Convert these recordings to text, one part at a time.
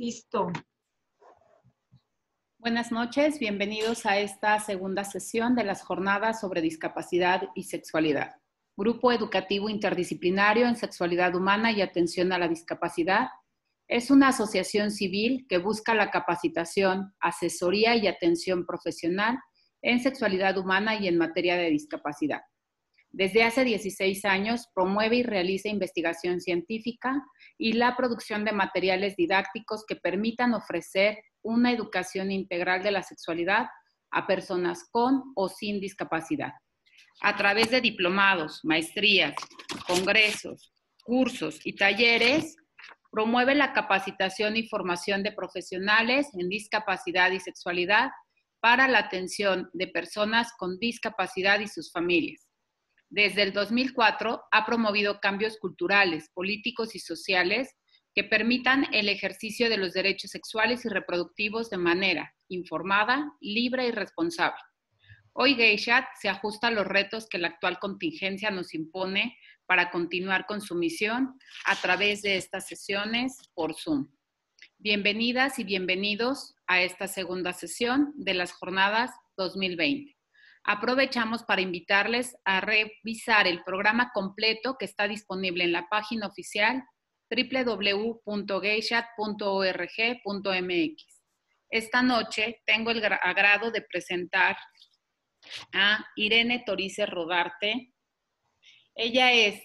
Listo. Buenas noches, bienvenidos a esta segunda sesión de las jornadas sobre discapacidad y sexualidad. Grupo Educativo Interdisciplinario en Sexualidad Humana y Atención a la Discapacidad es una asociación civil que busca la capacitación, asesoría y atención profesional en sexualidad humana y en materia de discapacidad. Desde hace 16 años promueve y realiza investigación científica y la producción de materiales didácticos que permitan ofrecer una educación integral de la sexualidad a personas con o sin discapacidad. A través de diplomados, maestrías, congresos, cursos y talleres, promueve la capacitación y formación de profesionales en discapacidad y sexualidad para la atención de personas con discapacidad y sus familias desde el 2004 ha promovido cambios culturales, políticos y sociales que permitan el ejercicio de los derechos sexuales y reproductivos de manera informada, libre y responsable. Hoy Geishat se ajusta a los retos que la actual contingencia nos impone para continuar con su misión a través de estas sesiones por Zoom. Bienvenidas y bienvenidos a esta segunda sesión de las jornadas 2020. Aprovechamos para invitarles a revisar el programa completo que está disponible en la página oficial www.geishat.org.mx. Esta noche tengo el agrado de presentar a Irene Torice Rodarte. Ella es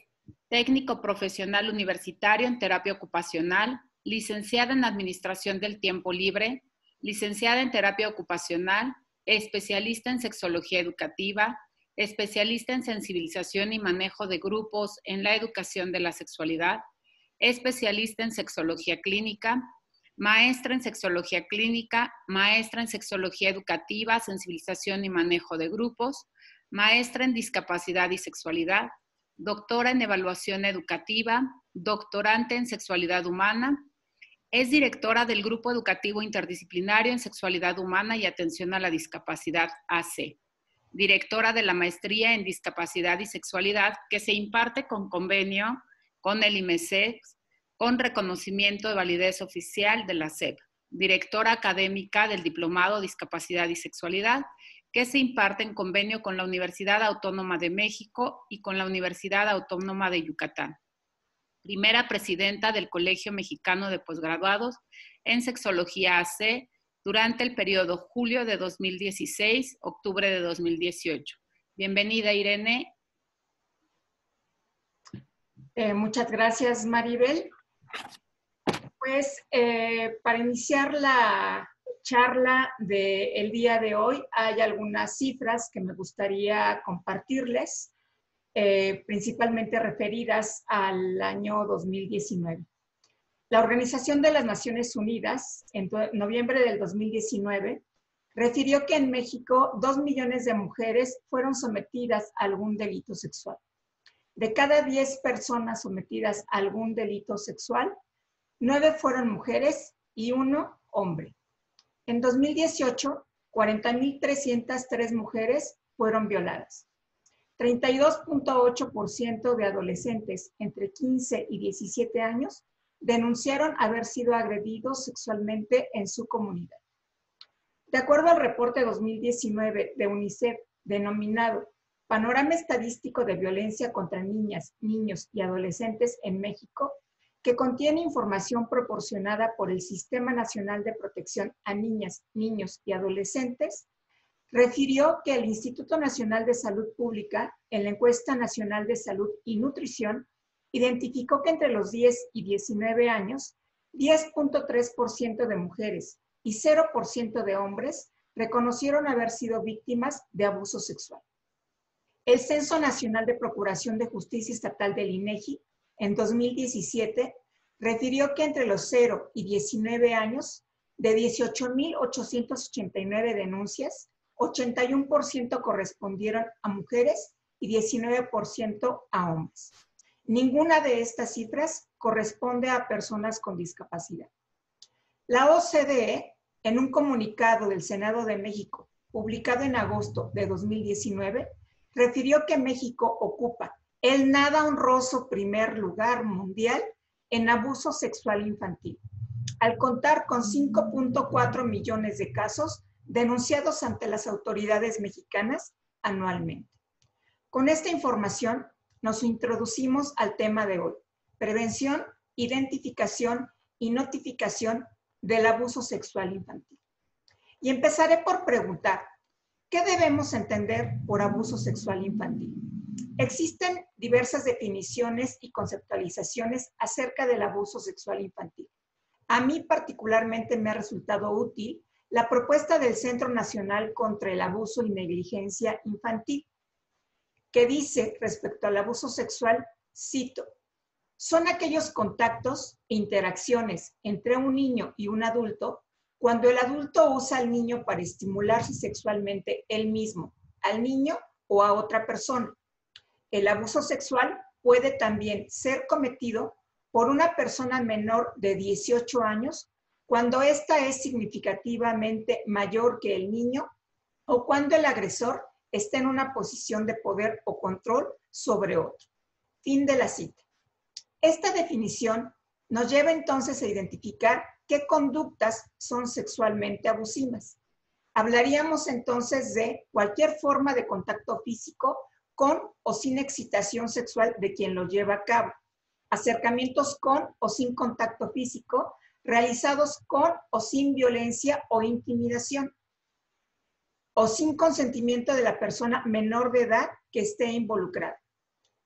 técnico profesional universitario en terapia ocupacional, licenciada en administración del tiempo libre, licenciada en terapia ocupacional, especialista en sexología educativa, especialista en sensibilización y manejo de grupos en la educación de la sexualidad, especialista en sexología clínica, maestra en sexología clínica, maestra en sexología educativa, sensibilización y manejo de grupos, maestra en discapacidad y sexualidad, doctora en evaluación educativa, doctorante en sexualidad humana, es directora del Grupo Educativo Interdisciplinario en Sexualidad Humana y Atención a la Discapacidad AC. Directora de la Maestría en Discapacidad y Sexualidad que se imparte con convenio con el IMESEC con reconocimiento de validez oficial de la SEP. Directora académica del Diplomado Discapacidad y Sexualidad que se imparte en convenio con la Universidad Autónoma de México y con la Universidad Autónoma de Yucatán primera presidenta del Colegio Mexicano de Posgraduados en Sexología AC durante el periodo julio de 2016, octubre de 2018. Bienvenida, Irene. Eh, muchas gracias, Maribel. Pues eh, para iniciar la charla del día de hoy, hay algunas cifras que me gustaría compartirles. Eh, principalmente referidas al año 2019. La Organización de las Naciones Unidas, en noviembre del 2019, refirió que en México dos millones de mujeres fueron sometidas a algún delito sexual. De cada diez personas sometidas a algún delito sexual, nueve fueron mujeres y uno hombre. En 2018, 40.303 mujeres fueron violadas. 32.8% de adolescentes entre 15 y 17 años denunciaron haber sido agredidos sexualmente en su comunidad. De acuerdo al reporte 2019 de UNICEF denominado Panorama Estadístico de Violencia contra Niñas, Niños y Adolescentes en México, que contiene información proporcionada por el Sistema Nacional de Protección a Niñas, Niños y Adolescentes, refirió que el Instituto Nacional de Salud Pública, en la encuesta nacional de salud y nutrición, identificó que entre los 10 y 19 años, 10.3% de mujeres y 0% de hombres reconocieron haber sido víctimas de abuso sexual. El Censo Nacional de Procuración de Justicia Estatal del INEGI en 2017 refirió que entre los 0 y 19 años, de 18.889 denuncias, 81% correspondieron a mujeres y 19% a hombres. Ninguna de estas cifras corresponde a personas con discapacidad. La OCDE, en un comunicado del Senado de México publicado en agosto de 2019, refirió que México ocupa el nada honroso primer lugar mundial en abuso sexual infantil, al contar con 5.4 millones de casos denunciados ante las autoridades mexicanas anualmente. Con esta información nos introducimos al tema de hoy, prevención, identificación y notificación del abuso sexual infantil. Y empezaré por preguntar, ¿qué debemos entender por abuso sexual infantil? Existen diversas definiciones y conceptualizaciones acerca del abuso sexual infantil. A mí particularmente me ha resultado útil la propuesta del Centro Nacional contra el Abuso y Negligencia Infantil, que dice respecto al abuso sexual, cito, son aquellos contactos e interacciones entre un niño y un adulto cuando el adulto usa al niño para estimularse sexualmente él mismo, al niño o a otra persona. El abuso sexual puede también ser cometido por una persona menor de 18 años cuando ésta es significativamente mayor que el niño o cuando el agresor está en una posición de poder o control sobre otro. Fin de la cita. Esta definición nos lleva entonces a identificar qué conductas son sexualmente abusivas. Hablaríamos entonces de cualquier forma de contacto físico con o sin excitación sexual de quien lo lleva a cabo, acercamientos con o sin contacto físico realizados con o sin violencia o intimidación, o sin consentimiento de la persona menor de edad que esté involucrada.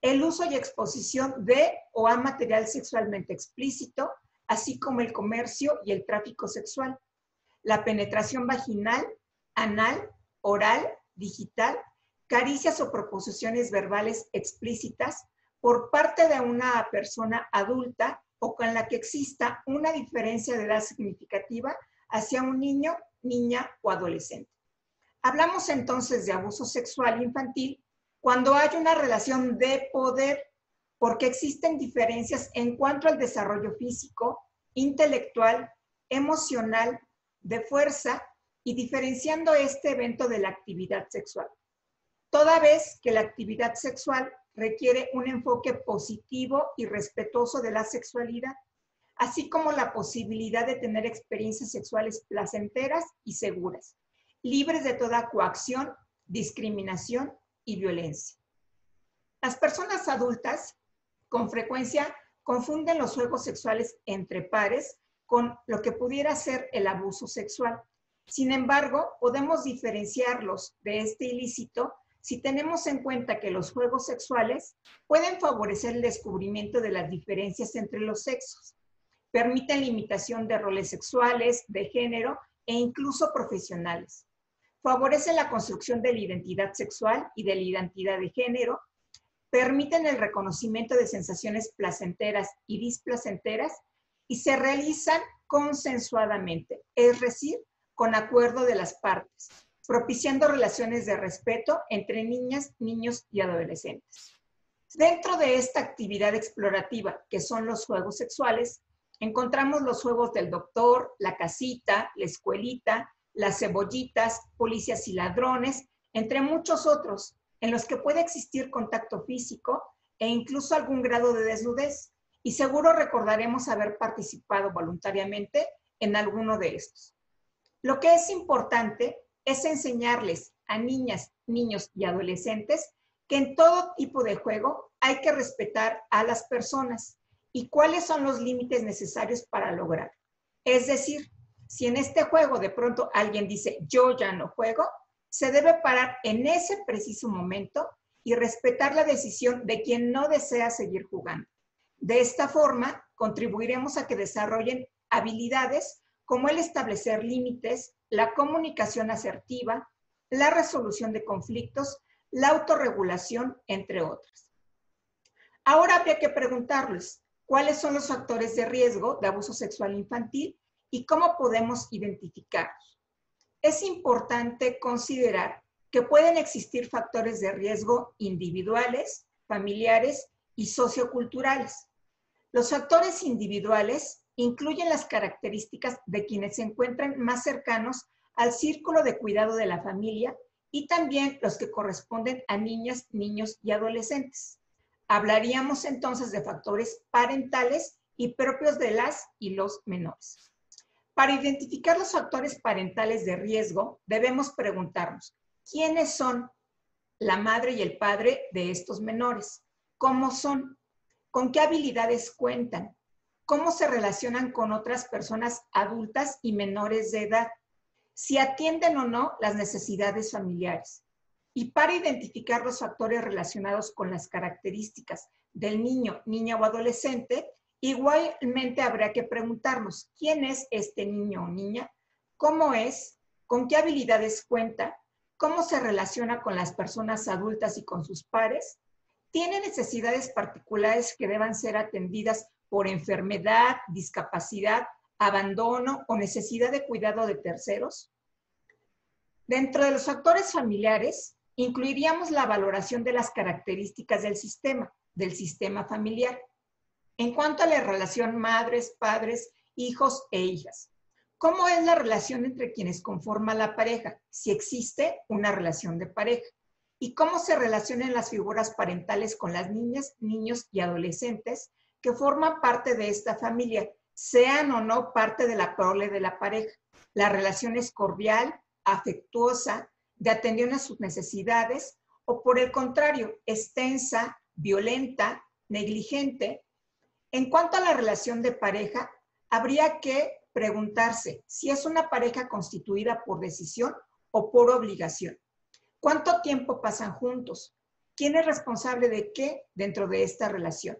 El uso y exposición de o a material sexualmente explícito, así como el comercio y el tráfico sexual. La penetración vaginal, anal, oral, digital, caricias o proposiciones verbales explícitas por parte de una persona adulta o con la que exista una diferencia de edad significativa hacia un niño, niña o adolescente. Hablamos entonces de abuso sexual infantil cuando hay una relación de poder porque existen diferencias en cuanto al desarrollo físico, intelectual, emocional, de fuerza y diferenciando este evento de la actividad sexual. Toda vez que la actividad sexual requiere un enfoque positivo y respetuoso de la sexualidad, así como la posibilidad de tener experiencias sexuales placenteras y seguras, libres de toda coacción, discriminación y violencia. Las personas adultas con frecuencia confunden los juegos sexuales entre pares con lo que pudiera ser el abuso sexual. Sin embargo, podemos diferenciarlos de este ilícito si tenemos en cuenta que los juegos sexuales pueden favorecer el descubrimiento de las diferencias entre los sexos, permiten limitación de roles sexuales, de género e incluso profesionales, favorecen la construcción de la identidad sexual y de la identidad de género, permiten el reconocimiento de sensaciones placenteras y displacenteras y se realizan consensuadamente, es decir, con acuerdo de las partes, propiciando relaciones de respeto entre niñas, niños y adolescentes. Dentro de esta actividad explorativa, que son los juegos sexuales, encontramos los juegos del doctor, la casita, la escuelita, las cebollitas, policías y ladrones, entre muchos otros, en los que puede existir contacto físico e incluso algún grado de desnudez. Y seguro recordaremos haber participado voluntariamente en alguno de estos. Lo que es importante es enseñarles a niñas, niños y adolescentes que en todo tipo de juego hay que respetar a las personas y cuáles son los límites necesarios para lograr. Es decir, si en este juego de pronto alguien dice, yo ya no juego, se debe parar en ese preciso momento y respetar la decisión de quien no desea seguir jugando. De esta forma, contribuiremos a que desarrollen habilidades como el establecer límites, la comunicación asertiva, la resolución de conflictos, la autorregulación, entre otras. Ahora habría que preguntarles, ¿cuáles son los factores de riesgo de abuso sexual infantil y cómo podemos identificarlos? Es importante considerar que pueden existir factores de riesgo individuales, familiares y socioculturales. Los factores individuales incluyen las características de quienes se encuentran más cercanos al círculo de cuidado de la familia y también los que corresponden a niñas, niños y adolescentes. Hablaríamos entonces de factores parentales y propios de las y los menores. Para identificar los factores parentales de riesgo, debemos preguntarnos, ¿quiénes son la madre y el padre de estos menores? ¿Cómo son? ¿Con qué habilidades cuentan? ¿Cómo se relacionan con otras personas adultas y menores de edad? Si atienden o no las necesidades familiares. Y para identificar los factores relacionados con las características del niño, niña o adolescente, igualmente habrá que preguntarnos, ¿quién es este niño o niña? ¿Cómo es? ¿Con qué habilidades cuenta? ¿Cómo se relaciona con las personas adultas y con sus pares? ¿Tiene necesidades particulares que deban ser atendidas por enfermedad, discapacidad, abandono o necesidad de cuidado de terceros? Dentro de los factores familiares, incluiríamos la valoración de las características del sistema, del sistema familiar, en cuanto a la relación madres, padres, hijos e hijas. ¿Cómo es la relación entre quienes conforman la pareja? Si existe una relación de pareja. ¿Y cómo se relacionan las figuras parentales con las niñas, niños y adolescentes que forman parte de esta familia, sean o no parte de la prole de la pareja? La relación es cordial, afectuosa, de atención a sus necesidades, o por el contrario, es tensa, violenta, negligente. En cuanto a la relación de pareja, habría que preguntarse si es una pareja constituida por decisión o por obligación. ¿Cuánto tiempo pasan juntos? ¿Quién es responsable de qué dentro de esta relación?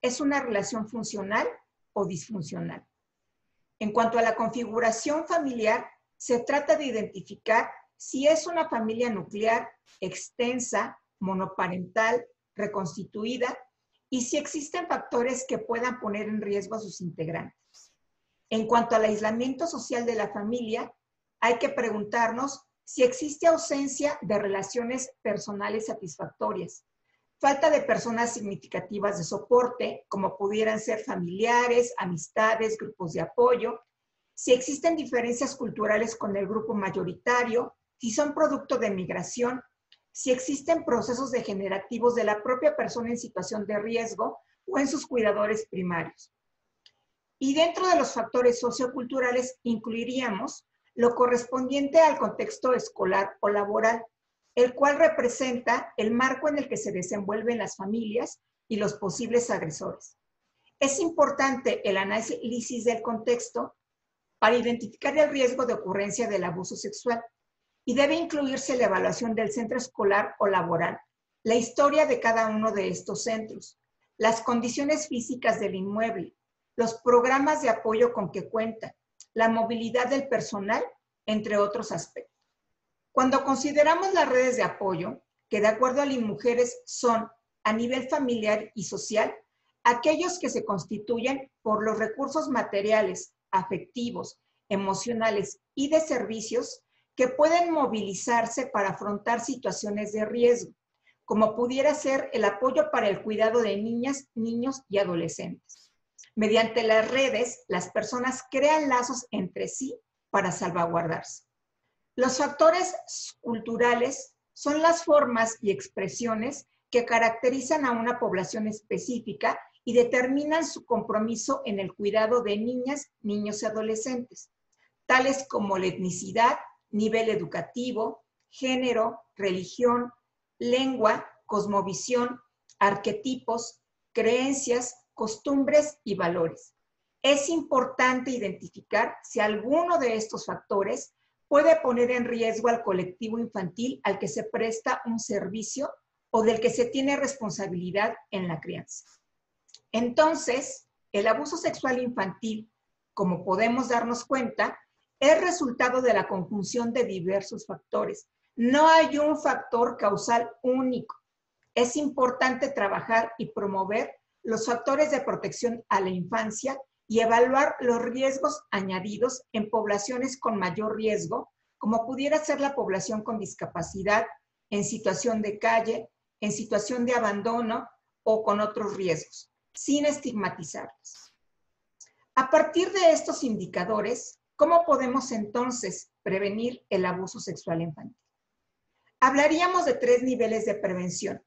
¿Es una relación funcional o disfuncional? En cuanto a la configuración familiar, se trata de identificar si es una familia nuclear, extensa, monoparental, reconstituida y si existen factores que puedan poner en riesgo a sus integrantes. En cuanto al aislamiento social de la familia, hay que preguntarnos si existe ausencia de relaciones personales satisfactorias, falta de personas significativas de soporte, como pudieran ser familiares, amistades, grupos de apoyo, si existen diferencias culturales con el grupo mayoritario, si son producto de migración, si existen procesos degenerativos de la propia persona en situación de riesgo o en sus cuidadores primarios. Y dentro de los factores socioculturales incluiríamos lo correspondiente al contexto escolar o laboral, el cual representa el marco en el que se desenvuelven las familias y los posibles agresores. Es importante el análisis del contexto para identificar el riesgo de ocurrencia del abuso sexual y debe incluirse la evaluación del centro escolar o laboral, la historia de cada uno de estos centros, las condiciones físicas del inmueble, los programas de apoyo con que cuenta, la movilidad del personal, entre otros aspectos. Cuando consideramos las redes de apoyo, que de acuerdo a las mujeres son a nivel familiar y social, aquellos que se constituyen por los recursos materiales, afectivos, emocionales y de servicios que pueden movilizarse para afrontar situaciones de riesgo, como pudiera ser el apoyo para el cuidado de niñas, niños y adolescentes. Mediante las redes, las personas crean lazos entre sí para salvaguardarse. Los factores culturales son las formas y expresiones que caracterizan a una población específica y determinan su compromiso en el cuidado de niñas, niños y adolescentes, tales como la etnicidad, nivel educativo, género, religión, lengua, cosmovisión, arquetipos, creencias, costumbres y valores. Es importante identificar si alguno de estos factores puede poner en riesgo al colectivo infantil al que se presta un servicio o del que se tiene responsabilidad en la crianza. Entonces, el abuso sexual infantil, como podemos darnos cuenta, es resultado de la conjunción de diversos factores. No hay un factor causal único. Es importante trabajar y promover los factores de protección a la infancia y evaluar los riesgos añadidos en poblaciones con mayor riesgo, como pudiera ser la población con discapacidad, en situación de calle, en situación de abandono o con otros riesgos sin estigmatizarlos. A partir de estos indicadores, ¿cómo podemos entonces prevenir el abuso sexual infantil? Hablaríamos de tres niveles de prevención.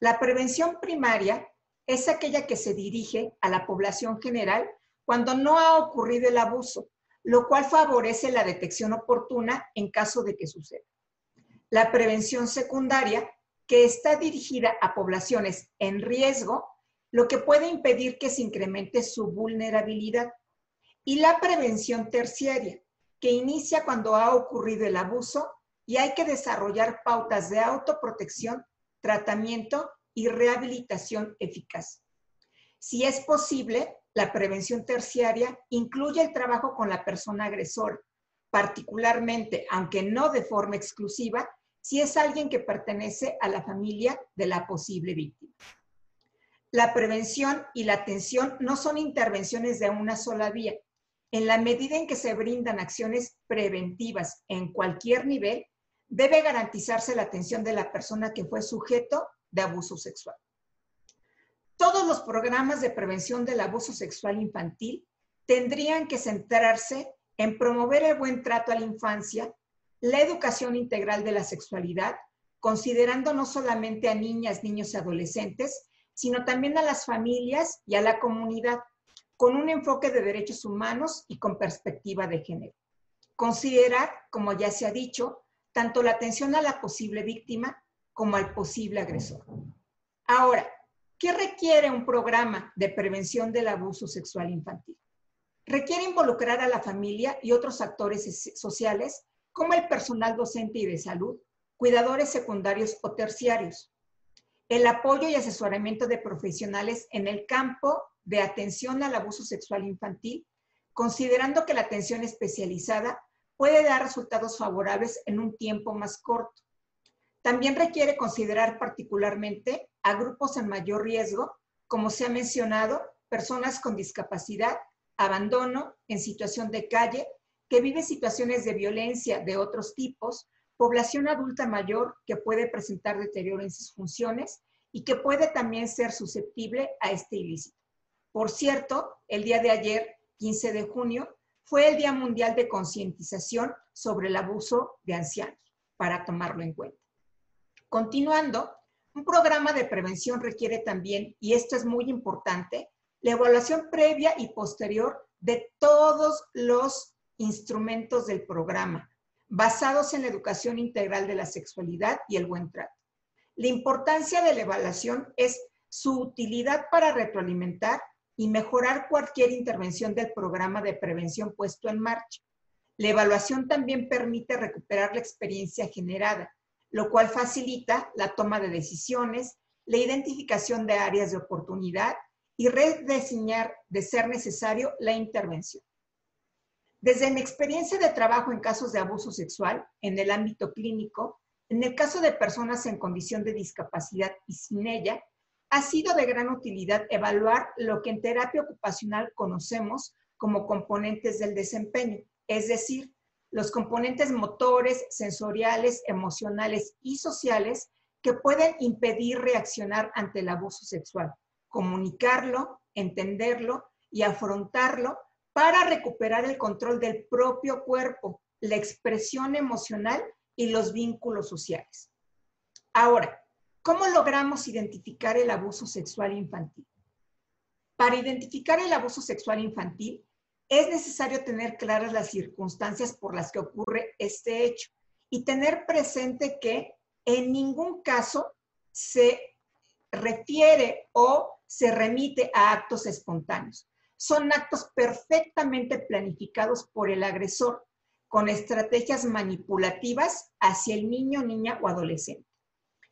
La prevención primaria es aquella que se dirige a la población general cuando no ha ocurrido el abuso, lo cual favorece la detección oportuna en caso de que suceda. La prevención secundaria, que está dirigida a poblaciones en riesgo, lo que puede impedir que se incremente su vulnerabilidad. Y la prevención terciaria, que inicia cuando ha ocurrido el abuso y hay que desarrollar pautas de autoprotección, tratamiento y rehabilitación eficaz. Si es posible, la prevención terciaria incluye el trabajo con la persona agresora, particularmente, aunque no de forma exclusiva, si es alguien que pertenece a la familia de la posible víctima. La prevención y la atención no son intervenciones de una sola vía. En la medida en que se brindan acciones preventivas en cualquier nivel, debe garantizarse la atención de la persona que fue sujeto de abuso sexual. Todos los programas de prevención del abuso sexual infantil tendrían que centrarse en promover el buen trato a la infancia, la educación integral de la sexualidad, considerando no solamente a niñas, niños y adolescentes, sino también a las familias y a la comunidad, con un enfoque de derechos humanos y con perspectiva de género. Considerar, como ya se ha dicho, tanto la atención a la posible víctima como al posible agresor. Ahora, ¿qué requiere un programa de prevención del abuso sexual infantil? Requiere involucrar a la familia y otros actores sociales como el personal docente y de salud, cuidadores secundarios o terciarios, el apoyo y asesoramiento de profesionales en el campo de atención al abuso sexual infantil, considerando que la atención especializada puede dar resultados favorables en un tiempo más corto. También requiere considerar particularmente a grupos en mayor riesgo, como se ha mencionado, personas con discapacidad, abandono, en situación de calle, que vive situaciones de violencia de otros tipos, población adulta mayor que puede presentar deterioro en sus funciones y que puede también ser susceptible a este ilícito. Por cierto, el día de ayer, 15 de junio, fue el Día Mundial de Concientización sobre el Abuso de Ancianos, para tomarlo en cuenta. Continuando, un programa de prevención requiere también, y esto es muy importante, la evaluación previa y posterior de todos los instrumentos del programa, basados en la educación integral de la sexualidad y el buen trato. La importancia de la evaluación es su utilidad para retroalimentar y mejorar cualquier intervención del programa de prevención puesto en marcha. La evaluación también permite recuperar la experiencia generada, lo cual facilita la toma de decisiones, la identificación de áreas de oportunidad y rediseñar, de ser necesario, la intervención. Desde mi experiencia de trabajo en casos de abuso sexual en el ámbito clínico, en el caso de personas en condición de discapacidad y sin ella, ha sido de gran utilidad evaluar lo que en terapia ocupacional conocemos como componentes del desempeño, es decir, los componentes motores, sensoriales, emocionales y sociales que pueden impedir reaccionar ante el abuso sexual, comunicarlo, entenderlo y afrontarlo para recuperar el control del propio cuerpo, la expresión emocional y los vínculos sociales. Ahora, ¿Cómo logramos identificar el abuso sexual infantil? Para identificar el abuso sexual infantil es necesario tener claras las circunstancias por las que ocurre este hecho y tener presente que en ningún caso se refiere o se remite a actos espontáneos. Son actos perfectamente planificados por el agresor con estrategias manipulativas hacia el niño, niña o adolescente.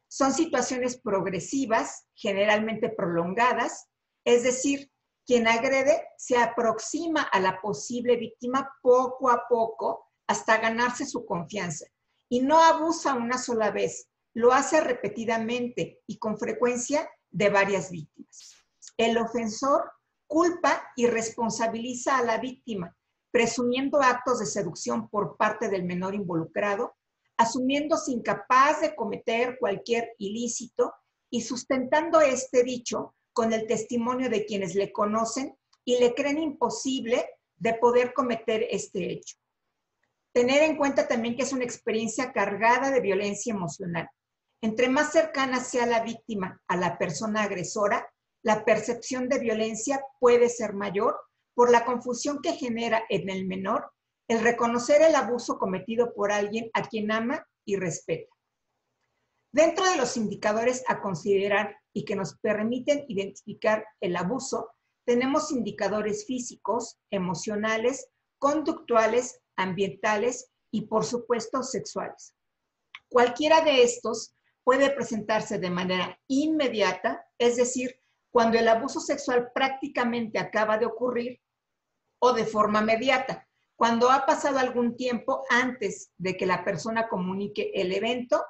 Son situaciones progresivas, generalmente prolongadas, es decir, quien agrede se aproxima a la posible víctima poco a poco hasta ganarse su confianza y no abusa una sola vez, lo hace repetidamente y con frecuencia de varias víctimas. El ofensor culpa y responsabiliza a la víctima, presumiendo actos de seducción por parte del menor involucrado asumiéndose incapaz de cometer cualquier ilícito y sustentando este dicho con el testimonio de quienes le conocen y le creen imposible de poder cometer este hecho. Tener en cuenta también que es una experiencia cargada de violencia emocional. Entre más cercana sea la víctima a la persona agresora, la percepción de violencia puede ser mayor por la confusión que genera en el menor el reconocer el abuso cometido por alguien a quien ama y respeta. Dentro de los indicadores a considerar y que nos permiten identificar el abuso, tenemos indicadores físicos, emocionales, conductuales, ambientales y, por supuesto, sexuales. Cualquiera de estos puede presentarse de manera inmediata, es decir, cuando el abuso sexual prácticamente acaba de ocurrir, o de forma inmediata, cuando ha pasado algún tiempo antes de que la persona comunique el evento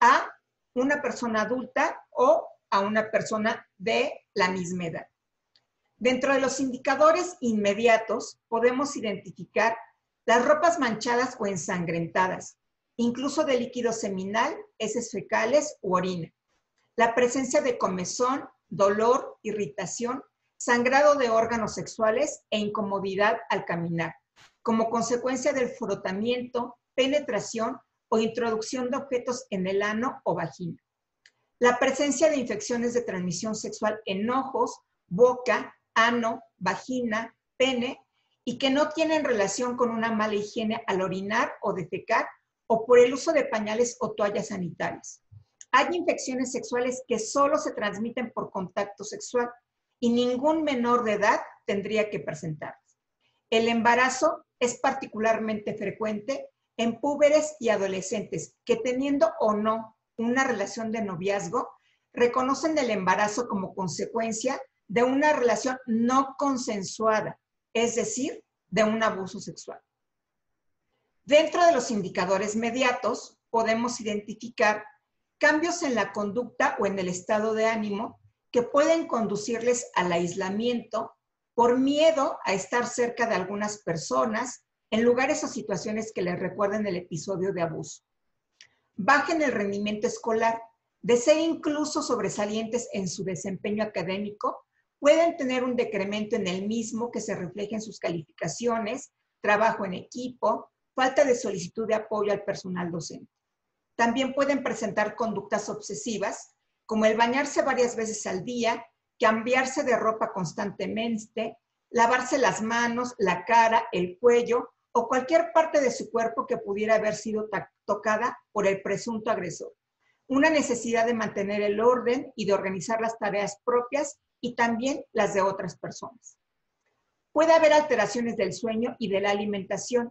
a una persona adulta o a una persona de la misma edad. Dentro de los indicadores inmediatos podemos identificar las ropas manchadas o ensangrentadas, incluso de líquido seminal, heces fecales u orina, la presencia de comezón, dolor, irritación, sangrado de órganos sexuales e incomodidad al caminar, como consecuencia del frotamiento, penetración o introducción de objetos en el ano o vagina. La presencia de infecciones de transmisión sexual en ojos, boca, ano, vagina, pene y que no tienen relación con una mala higiene al orinar o defecar o por el uso de pañales o toallas sanitarias. Hay infecciones sexuales que solo se transmiten por contacto sexual y ningún menor de edad tendría que presentarlas. El embarazo es particularmente frecuente en púberes y adolescentes que teniendo o no una relación de noviazgo, reconocen el embarazo como consecuencia de una relación no consensuada, es decir, de un abuso sexual. Dentro de los indicadores mediatos podemos identificar cambios en la conducta o en el estado de ánimo que pueden conducirles al aislamiento por miedo a estar cerca de algunas personas en lugares o situaciones que les recuerden el episodio de abuso. Bajen el rendimiento escolar, de ser incluso sobresalientes en su desempeño académico, pueden tener un decremento en el mismo que se refleje en sus calificaciones, trabajo en equipo, falta de solicitud de apoyo al personal docente. También pueden presentar conductas obsesivas, como el bañarse varias veces al día, cambiarse de ropa constantemente, lavarse las manos, la cara, el cuello o cualquier parte de su cuerpo que pudiera haber sido tocada por el presunto agresor. Una necesidad de mantener el orden y de organizar las tareas propias y también las de otras personas. Puede haber alteraciones del sueño y de la alimentación,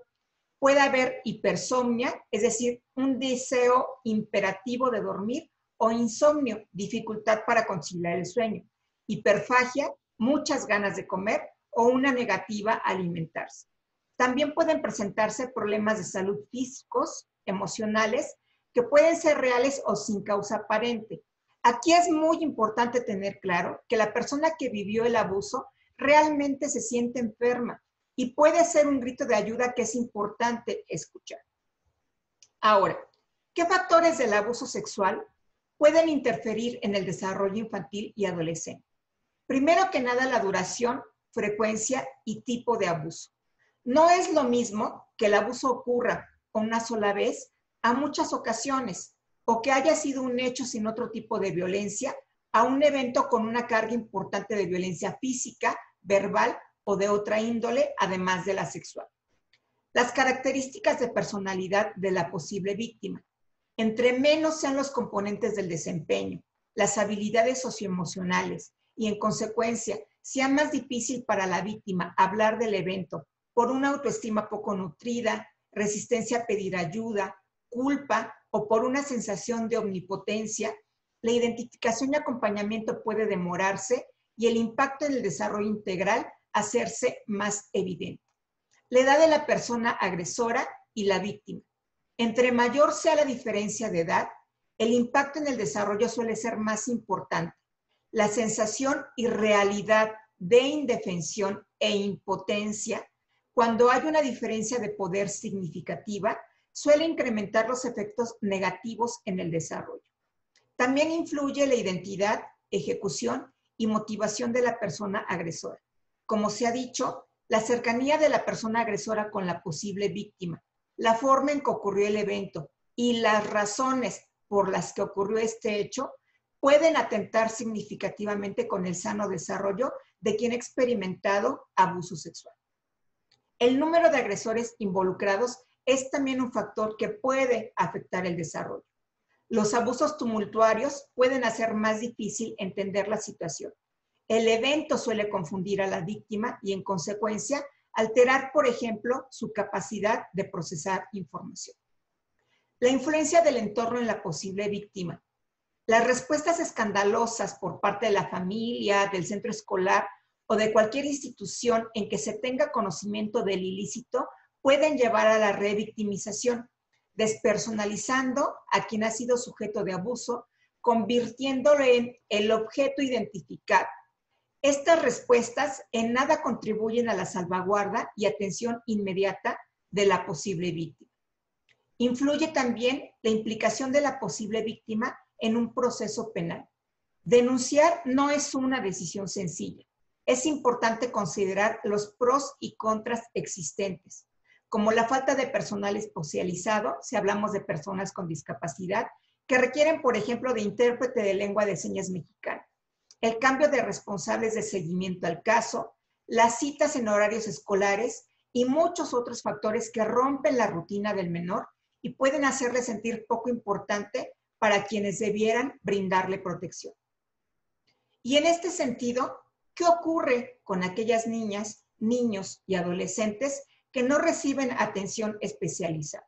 Puede haber hipersomnia, es decir, un deseo imperativo de dormir, o insomnio, dificultad para conciliar el sueño. Hiperfagia, muchas ganas de comer o una negativa a alimentarse. También pueden presentarse problemas de salud físicos, emocionales, que pueden ser reales o sin causa aparente. Aquí es muy importante tener claro que la persona que vivió el abuso realmente se siente enferma y puede ser un grito de ayuda que es importante escuchar. Ahora, ¿qué factores del abuso sexual pueden interferir en el desarrollo infantil y adolescente? Primero que nada, la duración, frecuencia y tipo de abuso. No es lo mismo que el abuso ocurra una sola vez a muchas ocasiones o que haya sido un hecho sin otro tipo de violencia a un evento con una carga importante de violencia física, verbal o de otra índole, además de la sexual. Las características de personalidad de la posible víctima. Entre menos sean los componentes del desempeño, las habilidades socioemocionales y en consecuencia sea más difícil para la víctima hablar del evento por una autoestima poco nutrida, resistencia a pedir ayuda, culpa o por una sensación de omnipotencia, la identificación y acompañamiento puede demorarse y el impacto en el desarrollo integral hacerse más evidente. La edad de la persona agresora y la víctima. Entre mayor sea la diferencia de edad, el impacto en el desarrollo suele ser más importante. La sensación y realidad de indefensión e impotencia, cuando hay una diferencia de poder significativa, suele incrementar los efectos negativos en el desarrollo. También influye la identidad, ejecución y motivación de la persona agresora como se ha dicho, la cercanía de la persona agresora con la posible víctima, la forma en que ocurrió el evento y las razones por las que ocurrió este hecho pueden atentar significativamente con el sano desarrollo de quien ha experimentado abuso sexual. El número de agresores involucrados es también un factor que puede afectar el desarrollo. Los abusos tumultuarios pueden hacer más difícil entender la situación. El evento suele confundir a la víctima y en consecuencia alterar, por ejemplo, su capacidad de procesar información. La influencia del entorno en la posible víctima. Las respuestas escandalosas por parte de la familia, del centro escolar o de cualquier institución en que se tenga conocimiento del ilícito pueden llevar a la revictimización, despersonalizando a quien ha sido sujeto de abuso, convirtiéndolo en el objeto identificado. Estas respuestas en nada contribuyen a la salvaguarda y atención inmediata de la posible víctima. Influye también la implicación de la posible víctima en un proceso penal. Denunciar no es una decisión sencilla. Es importante considerar los pros y contras existentes, como la falta de personal especializado, si hablamos de personas con discapacidad, que requieren, por ejemplo, de intérprete de lengua de señas mexicana, el cambio de responsables de seguimiento al caso, las citas en horarios escolares y muchos otros factores que rompen la rutina del menor y pueden hacerle sentir poco importante para quienes debieran brindarle protección. Y en este sentido, ¿qué ocurre con aquellas niñas, niños y adolescentes que no reciben atención especializada?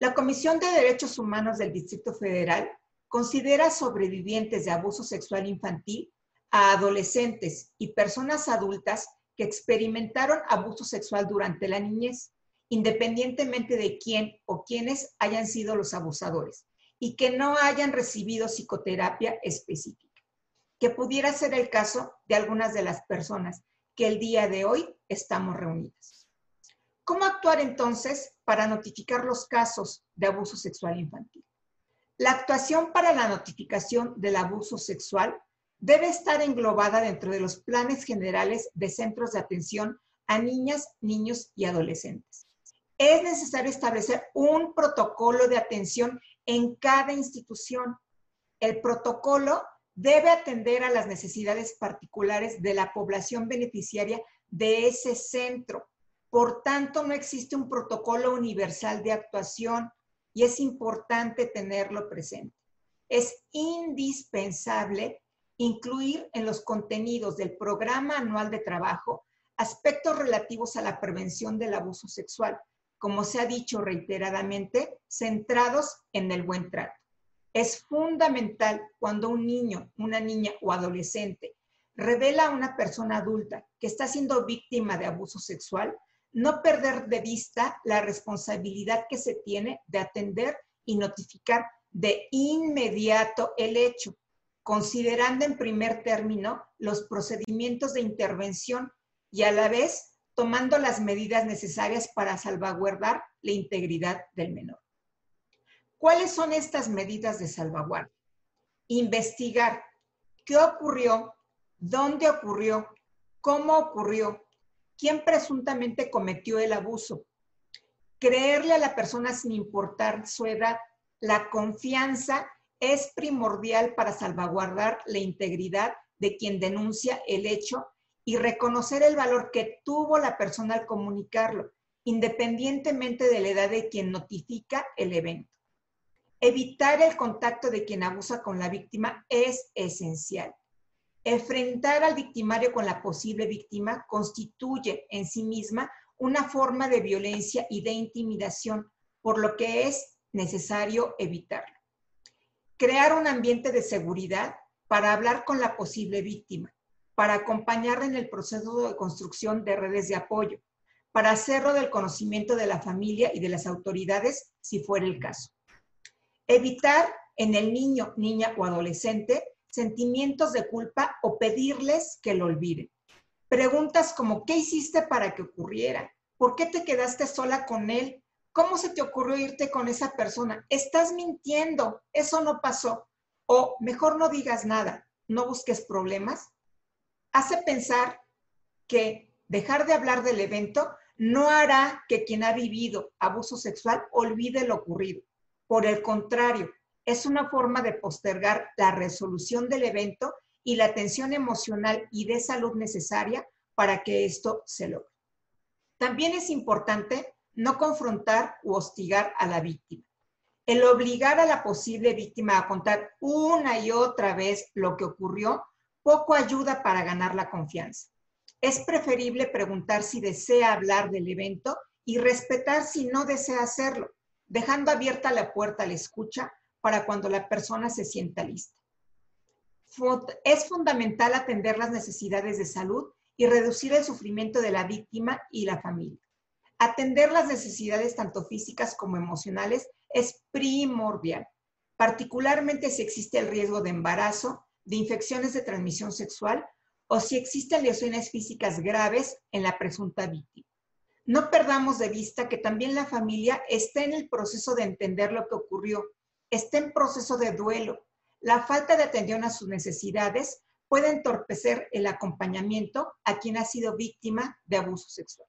La Comisión de Derechos Humanos del Distrito Federal considera sobrevivientes de abuso sexual infantil a adolescentes y personas adultas que experimentaron abuso sexual durante la niñez independientemente de quién o quiénes hayan sido los abusadores y que no hayan recibido psicoterapia específica, que pudiera ser el caso de algunas de las personas que el día de hoy estamos reunidas. ¿Cómo actuar entonces para notificar los casos de abuso sexual infantil? La actuación para la notificación del abuso sexual debe estar englobada dentro de los planes generales de centros de atención a niñas, niños y adolescentes es necesario establecer un protocolo de atención en cada institución. El protocolo debe atender a las necesidades particulares de la población beneficiaria de ese centro. Por tanto, no existe un protocolo universal de actuación y es importante tenerlo presente. Es indispensable incluir en los contenidos del programa anual de trabajo aspectos relativos a la prevención del abuso sexual, como se ha dicho reiteradamente, centrados en el buen trato. Es fundamental cuando un niño, una niña o adolescente revela a una persona adulta que está siendo víctima de abuso sexual, no perder de vista la responsabilidad que se tiene de atender y notificar de inmediato el hecho, considerando en primer término los procedimientos de intervención y a la vez tomando las medidas necesarias para salvaguardar la integridad del menor. ¿Cuáles son estas medidas de salvaguardia? Investigar qué ocurrió, dónde ocurrió, cómo ocurrió, quién presuntamente cometió el abuso. Creerle a la persona sin importar su edad. La confianza es primordial para salvaguardar la integridad de quien denuncia el hecho y reconocer el valor que tuvo la persona al comunicarlo, independientemente de la edad de quien notifica el evento. Evitar el contacto de quien abusa con la víctima es esencial. Enfrentar al victimario con la posible víctima constituye en sí misma una forma de violencia y de intimidación, por lo que es necesario evitarlo. Crear un ambiente de seguridad para hablar con la posible víctima, para acompañarla en el proceso de construcción de redes de apoyo, para hacerlo del conocimiento de la familia y de las autoridades, si fuera el caso. Evitar en el niño, niña o adolescente sentimientos de culpa o pedirles que lo olviden. Preguntas como, ¿qué hiciste para que ocurriera? ¿Por qué te quedaste sola con él? ¿Cómo se te ocurrió irte con esa persona? Estás mintiendo, eso no pasó. O mejor no digas nada, no busques problemas hace pensar que dejar de hablar del evento no hará que quien ha vivido abuso sexual olvide lo ocurrido. Por el contrario, es una forma de postergar la resolución del evento y la atención emocional y de salud necesaria para que esto se logre. También es importante no confrontar u hostigar a la víctima. El obligar a la posible víctima a contar una y otra vez lo que ocurrió poco ayuda para ganar la confianza. Es preferible preguntar si desea hablar del evento y respetar si no desea hacerlo, dejando abierta la puerta a la escucha para cuando la persona se sienta lista. Es fundamental atender las necesidades de salud y reducir el sufrimiento de la víctima y la familia. Atender las necesidades tanto físicas como emocionales es primordial, particularmente si existe el riesgo de embarazo, de infecciones de transmisión sexual o si existen lesiones físicas graves en la presunta víctima. No perdamos de vista que también la familia está en el proceso de entender lo que ocurrió, está en proceso de duelo. La falta de atención a sus necesidades puede entorpecer el acompañamiento a quien ha sido víctima de abuso sexual.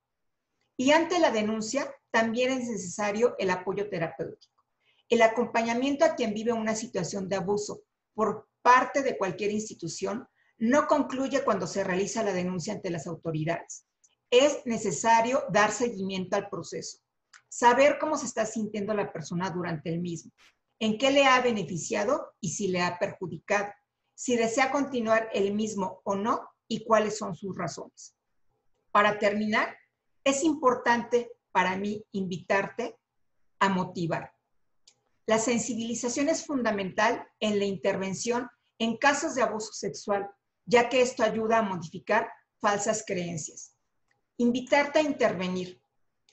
Y ante la denuncia, también es necesario el apoyo terapéutico. El acompañamiento a quien vive una situación de abuso por parte de cualquier institución no concluye cuando se realiza la denuncia ante las autoridades. Es necesario dar seguimiento al proceso, saber cómo se está sintiendo la persona durante el mismo, en qué le ha beneficiado y si le ha perjudicado, si desea continuar el mismo o no y cuáles son sus razones. Para terminar, es importante para mí invitarte a motivar. La sensibilización es fundamental en la intervención en casos de abuso sexual, ya que esto ayuda a modificar falsas creencias. Invitarte a intervenir.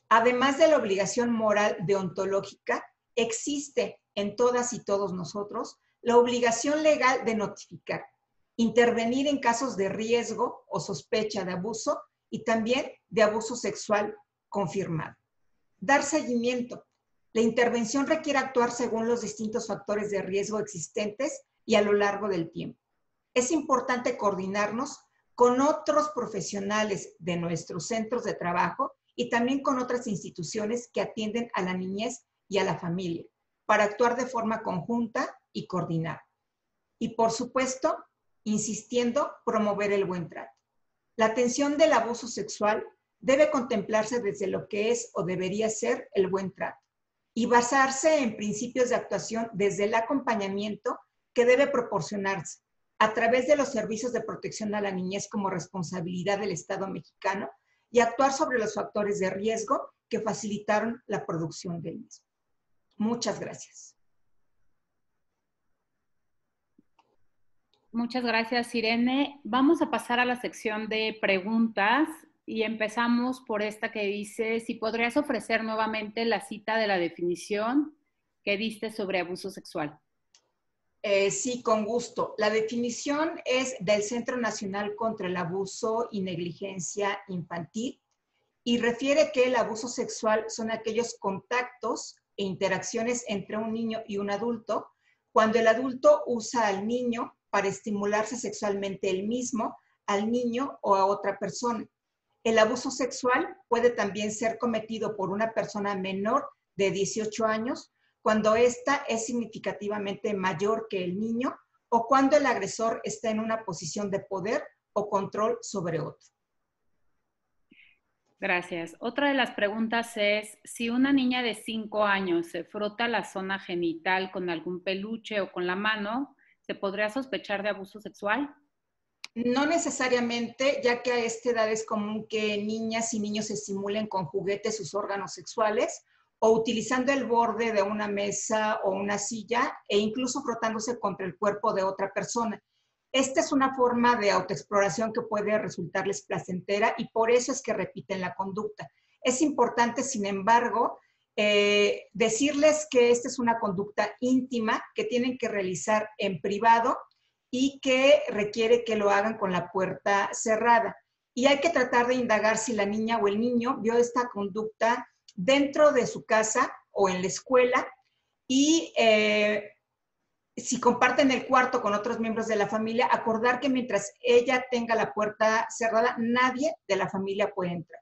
Además de la obligación moral deontológica, existe en todas y todos nosotros la obligación legal de notificar, intervenir en casos de riesgo o sospecha de abuso y también de abuso sexual confirmado. Dar seguimiento. La intervención requiere actuar según los distintos factores de riesgo existentes y a lo largo del tiempo. Es importante coordinarnos con otros profesionales de nuestros centros de trabajo y también con otras instituciones que atienden a la niñez y a la familia para actuar de forma conjunta y coordinada. Y por supuesto, insistiendo, promover el buen trato. La atención del abuso sexual debe contemplarse desde lo que es o debería ser el buen trato y basarse en principios de actuación desde el acompañamiento que debe proporcionarse a través de los servicios de protección a la niñez como responsabilidad del Estado mexicano y actuar sobre los factores de riesgo que facilitaron la producción del mismo. Muchas gracias. Muchas gracias, Irene. Vamos a pasar a la sección de preguntas y empezamos por esta que dice, si podrías ofrecer nuevamente la cita de la definición que diste sobre abuso sexual. Eh, sí, con gusto. La definición es del Centro Nacional contra el Abuso y Negligencia Infantil y refiere que el abuso sexual son aquellos contactos e interacciones entre un niño y un adulto cuando el adulto usa al niño para estimularse sexualmente el mismo, al niño o a otra persona. El abuso sexual puede también ser cometido por una persona menor de 18 años cuando ésta es significativamente mayor que el niño o cuando el agresor está en una posición de poder o control sobre otro. Gracias. Otra de las preguntas es, si una niña de 5 años se frota la zona genital con algún peluche o con la mano, ¿se podría sospechar de abuso sexual? No necesariamente, ya que a esta edad es común que niñas y niños estimulen con juguetes sus órganos sexuales o utilizando el borde de una mesa o una silla e incluso frotándose contra el cuerpo de otra persona. Esta es una forma de autoexploración que puede resultarles placentera y por eso es que repiten la conducta. Es importante, sin embargo, eh, decirles que esta es una conducta íntima que tienen que realizar en privado y que requiere que lo hagan con la puerta cerrada. Y hay que tratar de indagar si la niña o el niño vio esta conducta dentro de su casa o en la escuela y eh, si comparten el cuarto con otros miembros de la familia, acordar que mientras ella tenga la puerta cerrada, nadie de la familia puede entrar.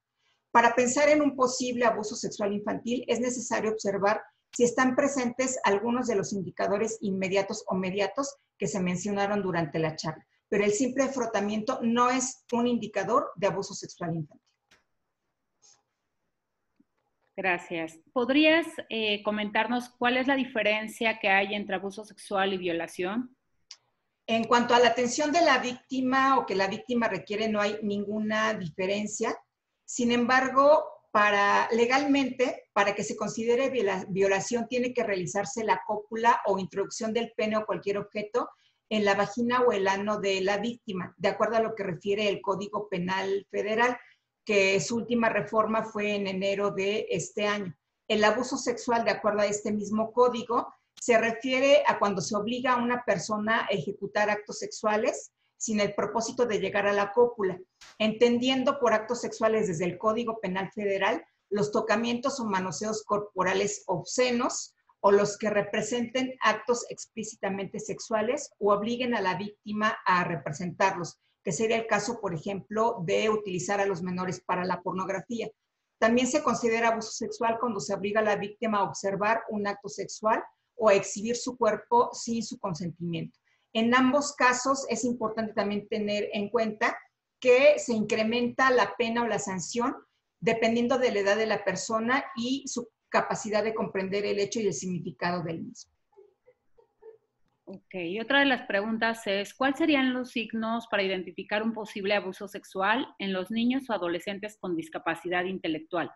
Para pensar en un posible abuso sexual infantil es necesario observar si están presentes algunos de los indicadores inmediatos o mediatos que se mencionaron durante la charla. Pero el simple frotamiento no es un indicador de abuso sexual infantil. Gracias. ¿Podrías eh, comentarnos cuál es la diferencia que hay entre abuso sexual y violación? En cuanto a la atención de la víctima o que la víctima requiere, no hay ninguna diferencia. Sin embargo, para legalmente, para que se considere violación, tiene que realizarse la cópula o introducción del pene o cualquier objeto en la vagina o el ano de la víctima, de acuerdo a lo que refiere el Código Penal Federal, que su última reforma fue en enero de este año. El abuso sexual, de acuerdo a este mismo código, se refiere a cuando se obliga a una persona a ejecutar actos sexuales sin el propósito de llegar a la cópula, entendiendo por actos sexuales desde el Código Penal Federal los tocamientos o manoseos corporales obscenos o los que representen actos explícitamente sexuales o obliguen a la víctima a representarlos, que sería el caso, por ejemplo, de utilizar a los menores para la pornografía. También se considera abuso sexual cuando se obliga a la víctima a observar un acto sexual o a exhibir su cuerpo sin su consentimiento. En ambos casos es importante también tener en cuenta que se incrementa la pena o la sanción dependiendo de la edad de la persona y su capacidad de comprender el hecho y el significado del mismo. Ok, y otra de las preguntas es, ¿cuáles serían los signos para identificar un posible abuso sexual en los niños o adolescentes con discapacidad intelectual?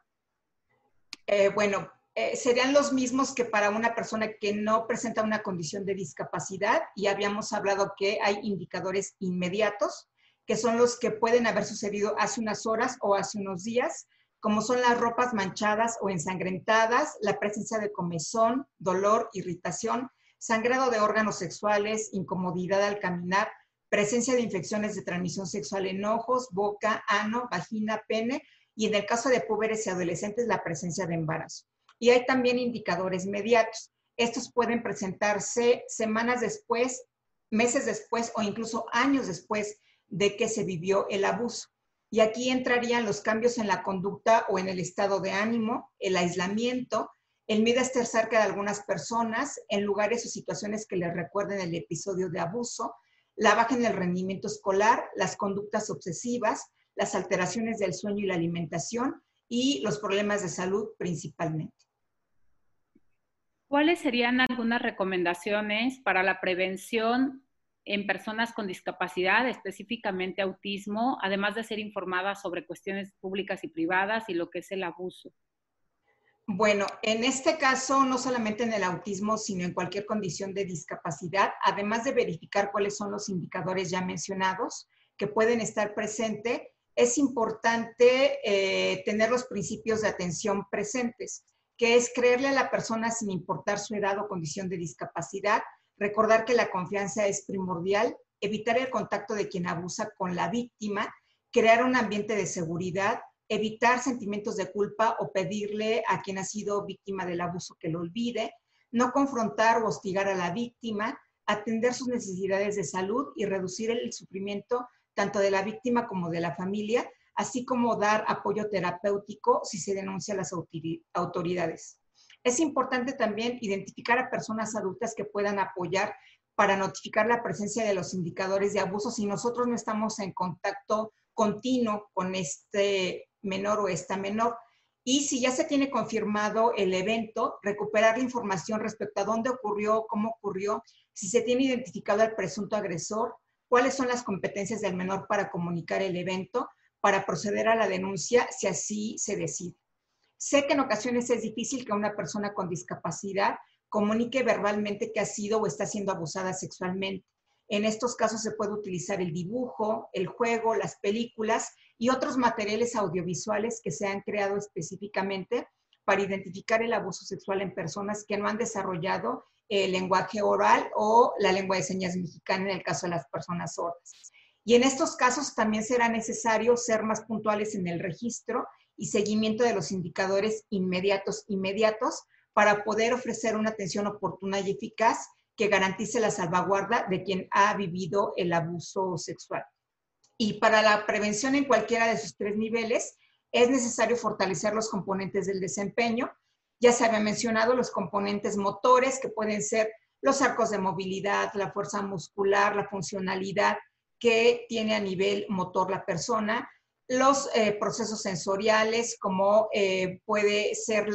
Eh, bueno, eh, serían los mismos que para una persona que no presenta una condición de discapacidad y habíamos hablado que hay indicadores inmediatos, que son los que pueden haber sucedido hace unas horas o hace unos días, como son las ropas manchadas o ensangrentadas, la presencia de comezón, dolor, irritación, sangrado de órganos sexuales, incomodidad al caminar, presencia de infecciones de transmisión sexual en ojos, boca, ano, vagina, pene y en el caso de púberes y adolescentes la presencia de embarazo. Y hay también indicadores mediatos. Estos pueden presentarse semanas después, meses después o incluso años después de que se vivió el abuso. Y aquí entrarían los cambios en la conducta o en el estado de ánimo, el aislamiento, el miedo a estar cerca de algunas personas en lugares o situaciones que les recuerden el episodio de abuso, la baja en el rendimiento escolar, las conductas obsesivas, las alteraciones del sueño y la alimentación y los problemas de salud principalmente. ¿Cuáles serían algunas recomendaciones para la prevención en personas con discapacidad, específicamente autismo, además de ser informadas sobre cuestiones públicas y privadas y lo que es el abuso? Bueno, en este caso, no solamente en el autismo, sino en cualquier condición de discapacidad, además de verificar cuáles son los indicadores ya mencionados que pueden estar presentes, es importante eh, tener los principios de atención presentes que es creerle a la persona sin importar su edad o condición de discapacidad, recordar que la confianza es primordial, evitar el contacto de quien abusa con la víctima, crear un ambiente de seguridad, evitar sentimientos de culpa o pedirle a quien ha sido víctima del abuso que lo olvide, no confrontar o hostigar a la víctima, atender sus necesidades de salud y reducir el sufrimiento tanto de la víctima como de la familia, así como dar apoyo terapéutico si se denuncia a las autoridades. Es importante también identificar a personas adultas que puedan apoyar para notificar la presencia de los indicadores de abuso si nosotros no estamos en contacto continuo con este menor o esta menor. Y si ya se tiene confirmado el evento, recuperar la información respecto a dónde ocurrió, cómo ocurrió, si se tiene identificado al presunto agresor, cuáles son las competencias del menor para comunicar el evento para proceder a la denuncia si así se decide. Sé que en ocasiones es difícil que una persona con discapacidad comunique verbalmente que ha sido o está siendo abusada sexualmente. En estos casos se puede utilizar el dibujo, el juego, las películas y otros materiales audiovisuales que se han creado específicamente para identificar el abuso sexual en personas que no han desarrollado el lenguaje oral o la lengua de señas mexicana en el caso de las personas sordas. Y en estos casos también será necesario ser más puntuales en el registro y seguimiento de los indicadores inmediatos inmediatos para poder ofrecer una atención oportuna y eficaz que garantice la salvaguarda de quien ha vivido el abuso sexual. Y para la prevención en cualquiera de sus tres niveles, es necesario fortalecer los componentes del desempeño. Ya se había mencionado los componentes motores, que pueden ser los arcos de movilidad, la fuerza muscular, la funcionalidad, que tiene a nivel motor la persona, los eh, procesos sensoriales, como eh, puede ser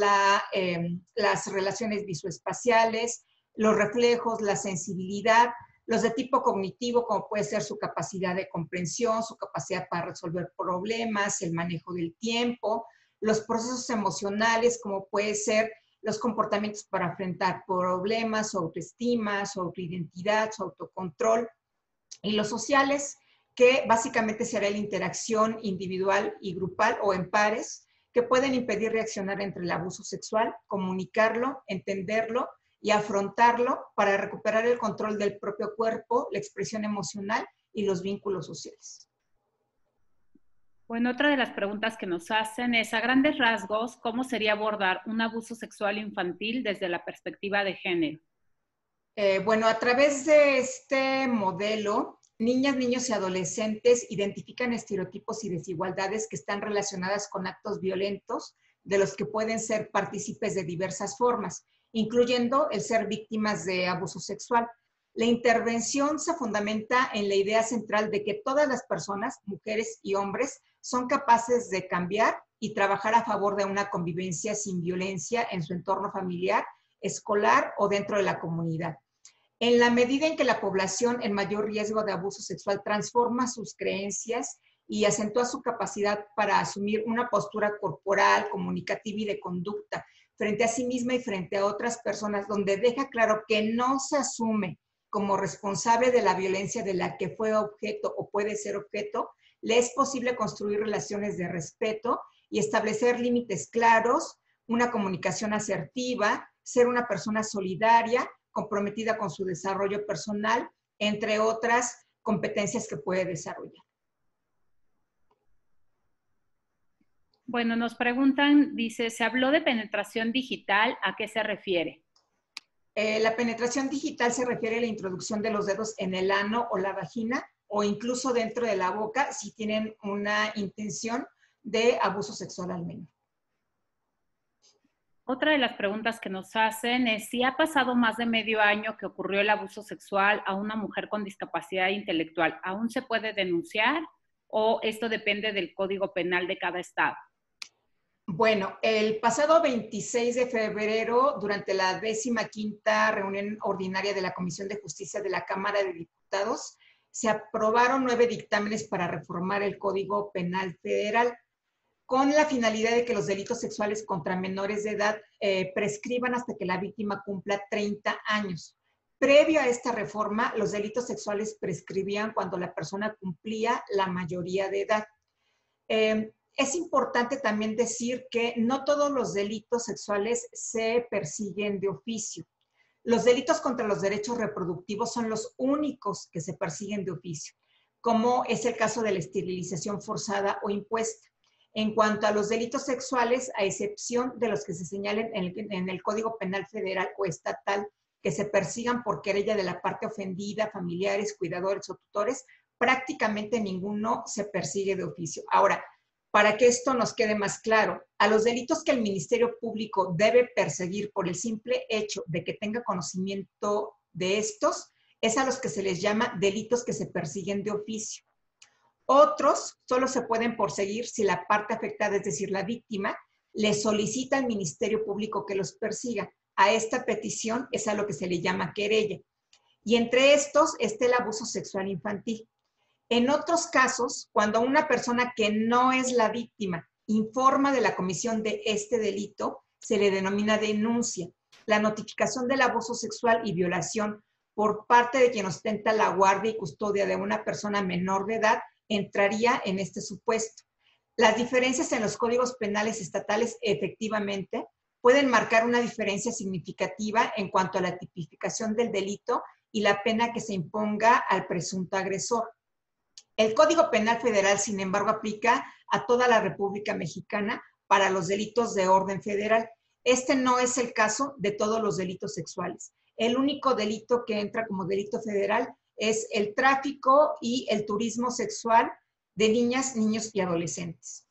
em, las relaciones visoespaciales, los reflejos, la sensibilidad, los de tipo cognitivo, como puede ser su capacidad de comprensión, su capacidad para resolver problemas, el manejo del tiempo, los procesos emocionales, como puede ser los comportamientos para enfrentar problemas, su autoestima, su autoidentidad, su autocontrol, y los sociales, que básicamente será la interacción individual y grupal o en pares, que pueden impedir reaccionar entre el abuso sexual, comunicarlo, entenderlo y afrontarlo para recuperar el control del propio cuerpo, la expresión emocional y los vínculos sociales. Bueno, otra de las preguntas que nos hacen es, a grandes rasgos, ¿cómo sería abordar un abuso sexual infantil desde la perspectiva de género? Eh, bueno, a través de este modelo, niñas, niños y adolescentes identifican estereotipos y desigualdades que están relacionadas con actos violentos de los que pueden ser partícipes de diversas formas, incluyendo el ser víctimas de abuso sexual. La intervención se fundamenta en la idea central de que todas las personas, mujeres y hombres, son capaces de cambiar y trabajar a favor de una convivencia sin violencia en su entorno familiar, escolar o dentro de la comunidad. En la medida en que la población en mayor riesgo de abuso sexual transforma sus creencias y acentúa su capacidad para asumir una postura corporal, comunicativa y de conducta frente a sí misma y frente a otras personas, donde deja claro que no se asume como responsable de la violencia de la que fue objeto o puede ser objeto, le es posible construir relaciones de respeto y establecer límites claros, una comunicación asertiva, ser una persona solidaria, comprometida con su desarrollo personal, entre otras competencias que puede desarrollar. Bueno, nos preguntan, dice, se habló de penetración digital, ¿a qué se refiere? Eh, la penetración digital se refiere a la introducción de los dedos en el ano o la vagina o incluso dentro de la boca si tienen una intención de abuso sexual al menor. Otra de las preguntas que nos hacen es si ha pasado más de medio año que ocurrió el abuso sexual a una mujer con discapacidad intelectual, ¿aún se puede denunciar o esto depende del Código Penal de cada estado? Bueno, el pasado 26 de febrero, durante la décima quinta reunión ordinaria de la Comisión de Justicia de la Cámara de Diputados, se aprobaron nueve dictámenes para reformar el Código Penal Federal con la finalidad de que los delitos sexuales contra menores de edad eh, prescriban hasta que la víctima cumpla 30 años. Previo a esta reforma, los delitos sexuales prescribían cuando la persona cumplía la mayoría de edad. Eh, es importante también decir que no todos los delitos sexuales se persiguen de oficio. Los delitos contra los derechos reproductivos son los únicos que se persiguen de oficio, como es el caso de la esterilización forzada o impuesta. En cuanto a los delitos sexuales, a excepción de los que se señalen en el, Código Penal Federal o Estatal, que se persigan por querella de la parte ofendida, familiares, cuidadores o tutores, prácticamente ninguno se persigue de oficio. Ahora, para que esto nos quede más claro, a los delitos que el Ministerio Público debe perseguir por el simple hecho de que tenga conocimiento de estos, es a los que se les llama delitos que se persiguen de oficio. Otros solo se pueden perseguir si la parte afectada, es decir, la víctima, le solicita al Ministerio Público que los persiga. A esta petición es a lo que se le llama querella. Y entre estos está el abuso sexual infantil. En otros casos, cuando una persona que no es la víctima informa de la comisión de este delito, se le denomina denuncia. La notificación del abuso sexual y violación por parte de quien ostenta la guardia y custodia de una persona menor de edad entraría en este supuesto. Las diferencias en los códigos penales estatales efectivamente pueden marcar una diferencia significativa en cuanto a la tipificación del delito y la pena que se imponga al presunto agresor. El Código Penal Federal, sin embargo, aplica a toda la República Mexicana para los delitos de orden federal. Este no es el caso de todos los delitos sexuales. El único delito que entra como delito federal es el tráfico y el turismo sexual de niñas, niños y adolescentes.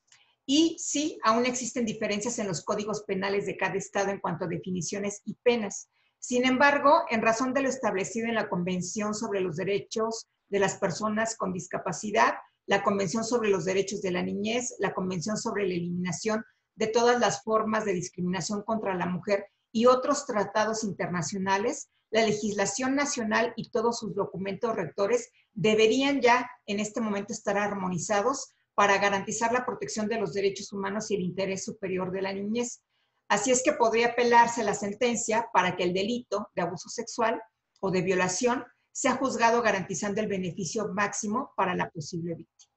Y sí, aún existen diferencias en los códigos penales de cada estado en cuanto a definiciones y penas. Sin embargo, en razón de lo establecido en la Convención sobre los Derechos de las personas con discapacidad, la Convención sobre los Derechos de la Niñez, la Convención sobre la Eliminación de todas las formas de discriminación contra la mujer y otros tratados internacionales, la legislación nacional y todos sus documentos rectores deberían ya en este momento estar armonizados para garantizar la protección de los derechos humanos y el interés superior de la niñez. Así es que podría apelarse la sentencia para que el delito de abuso sexual o de violación sea juzgado garantizando el beneficio máximo para la posible víctima.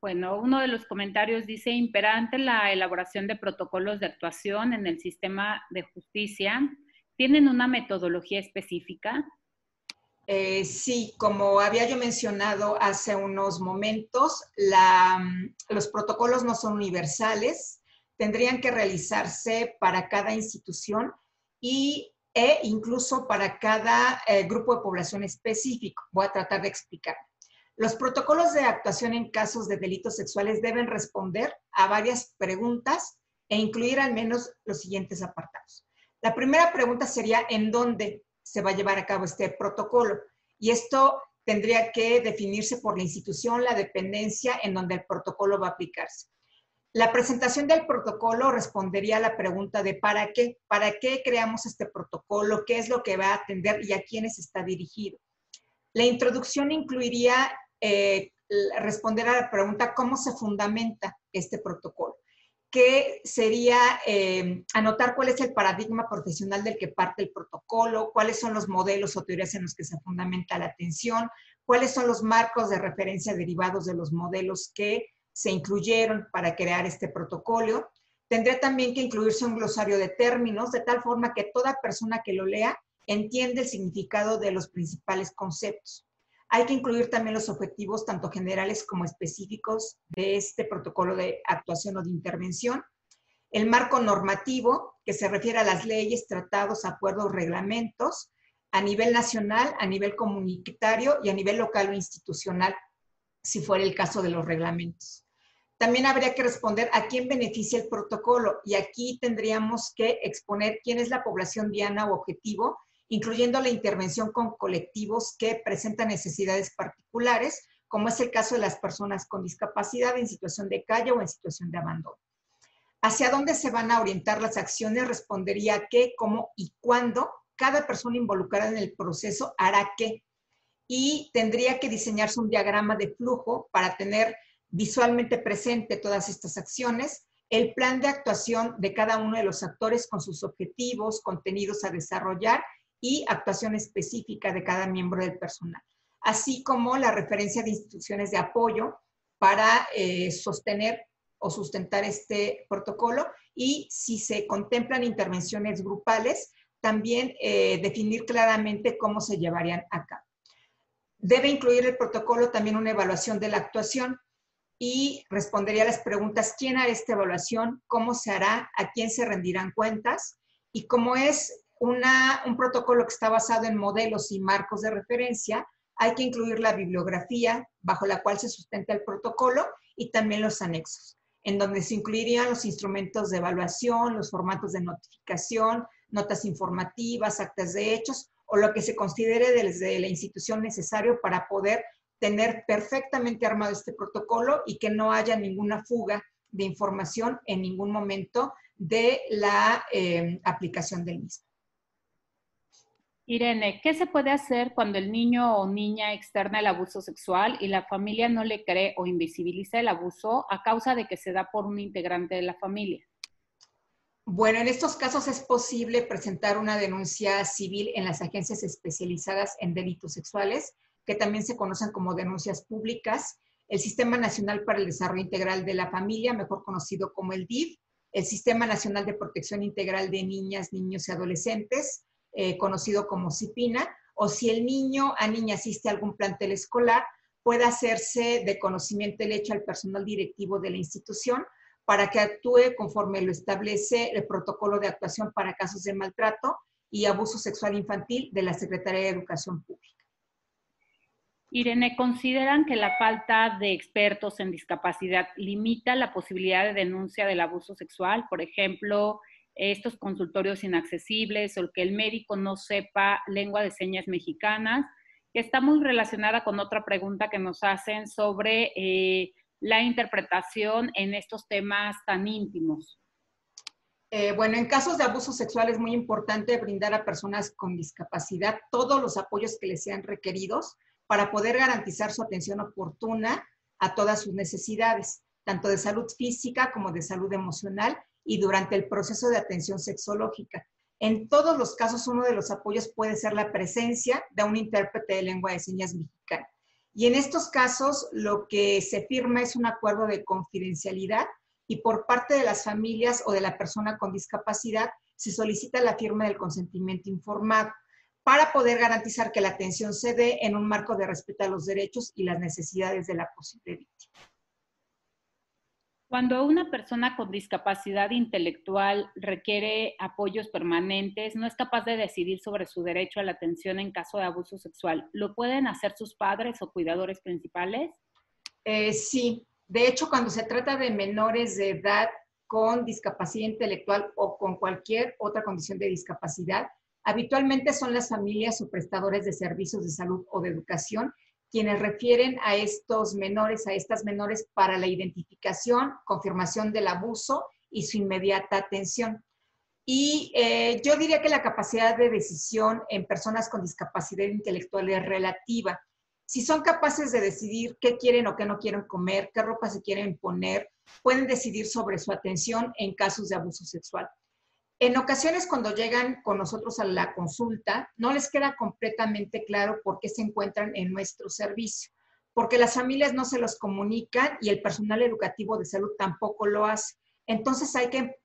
Bueno, uno de los comentarios dice, imperante la elaboración de protocolos de actuación en el sistema de justicia, ¿tienen una metodología específica? Eh, sí, como había yo mencionado hace unos momentos, los protocolos no son universales, tendrían que realizarse para cada institución y, e incluso para cada eh, grupo de población específico. Voy a tratar de explicar. Los protocolos de actuación en casos de delitos sexuales deben responder a varias preguntas e incluir al menos los siguientes apartados. La primera pregunta sería en dónde se va a llevar a cabo este protocolo. Y esto tendría que definirse por la institución, la dependencia en donde el protocolo va a aplicarse. La presentación del protocolo respondería a la pregunta de ¿para qué? ¿Para qué creamos este protocolo? ¿Qué es lo que va a atender y a quiénes está dirigido? La introducción incluiría eh, responder a la pregunta ¿cómo se fundamenta este protocolo? que sería eh, anotar cuál es el paradigma profesional del que parte el protocolo, cuáles son los modelos o teorías en los que se fundamenta la atención, cuáles son los marcos de referencia derivados de los modelos que se incluyeron para crear este protocolo. Tendría también que incluirse un glosario de términos, de tal forma que toda persona que lo lea entiende el significado de los principales conceptos. Hay que incluir también los objetivos tanto generales como específicos de este protocolo de actuación o de intervención. El marco normativo, que se refiere a las leyes, tratados, acuerdos, reglamentos, a nivel nacional, a nivel comunitario y a nivel local o institucional, si fuera el caso de los reglamentos. También habría que responder a quién beneficia el protocolo y aquí tendríamos que exponer quién es la población diana o objetivo incluyendo la intervención con colectivos que presentan necesidades particulares, como es el caso de las personas con discapacidad en situación de calle o en situación de abandono. ¿Hacia dónde se van a orientar las acciones? Respondería qué, cómo y cuándo cada persona involucrada en el proceso hará qué. Y tendría que diseñarse un diagrama de flujo para tener visualmente presente todas estas acciones, el plan de actuación de cada uno de los actores con sus objetivos, contenidos a desarrollar y actuación específica de cada miembro del personal, así como la referencia de instituciones de apoyo para eh, sostener o sustentar este protocolo y si se contemplan intervenciones grupales, también eh, definir claramente cómo se llevarían a cabo. Debe incluir el protocolo también una evaluación de la actuación y respondería a las preguntas, ¿quién hará esta evaluación? ¿Cómo se hará? ¿A quién se rendirán cuentas? Y cómo es un protocolo que está basado en modelos y marcos de referencia, hay que incluir la bibliografía bajo la cual se sustenta el protocolo y también los anexos, en donde se incluirían los instrumentos de evaluación, los formatos de notificación, notas informativas, actas de hechos o lo que se considere desde la institución necesario para poder tener perfectamente armado este protocolo y que no haya ninguna fuga de información en ningún momento de la eh, aplicación del mismo. Irene, ¿qué se puede hacer cuando el niño o niña externa el abuso sexual y la familia no le cree o invisibiliza el abuso a causa de que se da por un integrante de la familia? Bueno, en estos casos es posible presentar una denuncia civil en las agencias especializadas en delitos sexuales, que también se conocen como denuncias públicas, el Sistema Nacional para el Desarrollo Integral de la Familia, mejor conocido como el DIF, el Sistema Nacional de Protección Integral de Niñas, Niños y Adolescentes, eh, conocido como CIPINA, o si el niño a niña asiste a algún plantel escolar, puede hacerse de conocimiento el hecho al personal directivo de la institución para que actúe conforme lo establece el protocolo de actuación para casos de maltrato y abuso sexual infantil de la Secretaría de Educación Pública. Irene, ¿consideran que la falta de expertos en discapacidad limita la posibilidad de denuncia del abuso sexual? Por ejemplo, estos consultorios inaccesibles o que el médico no sepa lengua de señas mexicanas que está muy relacionada con otra pregunta que nos hacen sobre eh, la interpretación en estos temas tan íntimos. Eh, bueno, en casos de abuso sexual es muy importante brindar a personas con discapacidad todos los apoyos que les sean requeridos para poder garantizar su atención oportuna a todas sus necesidades, tanto de salud física como de salud emocional y durante el proceso de atención sexológica. En todos los casos, uno de los apoyos puede ser la presencia de un intérprete de lengua de señas mexicana. Y en estos casos, lo que se firma es un acuerdo de confidencialidad y por parte de las familias o de la persona con discapacidad se solicita la firma del consentimiento informado para poder garantizar que la atención se dé en un marco de respeto a los derechos y las necesidades de la posible víctima. Cuando una persona con discapacidad intelectual requiere apoyos permanentes, no es capaz de decidir sobre su derecho a la atención en caso de abuso sexual, ¿lo pueden hacer sus padres o cuidadores principales? Eh, sí, de hecho, cuando se trata de menores de edad con discapacidad intelectual o con cualquier otra condición de discapacidad, habitualmente son las familias o prestadores de servicios de salud o de educación quienes refieren a estos menores, a estas menores para la identificación, confirmación del abuso y su inmediata atención. Y eh, yo diría que la capacidad de decisión en personas con discapacidad intelectual es relativa si son capaces de decidir qué quieren o qué no quieren comer, qué ropa se quieren poner, pueden decidir sobre su atención en casos de abuso sexual. En ocasiones cuando llegan con nosotros a la consulta, no les queda completamente claro por qué se encuentran en nuestro servicio, porque las familias no se los comunican y el personal educativo de salud tampoco lo hace. Entonces hay que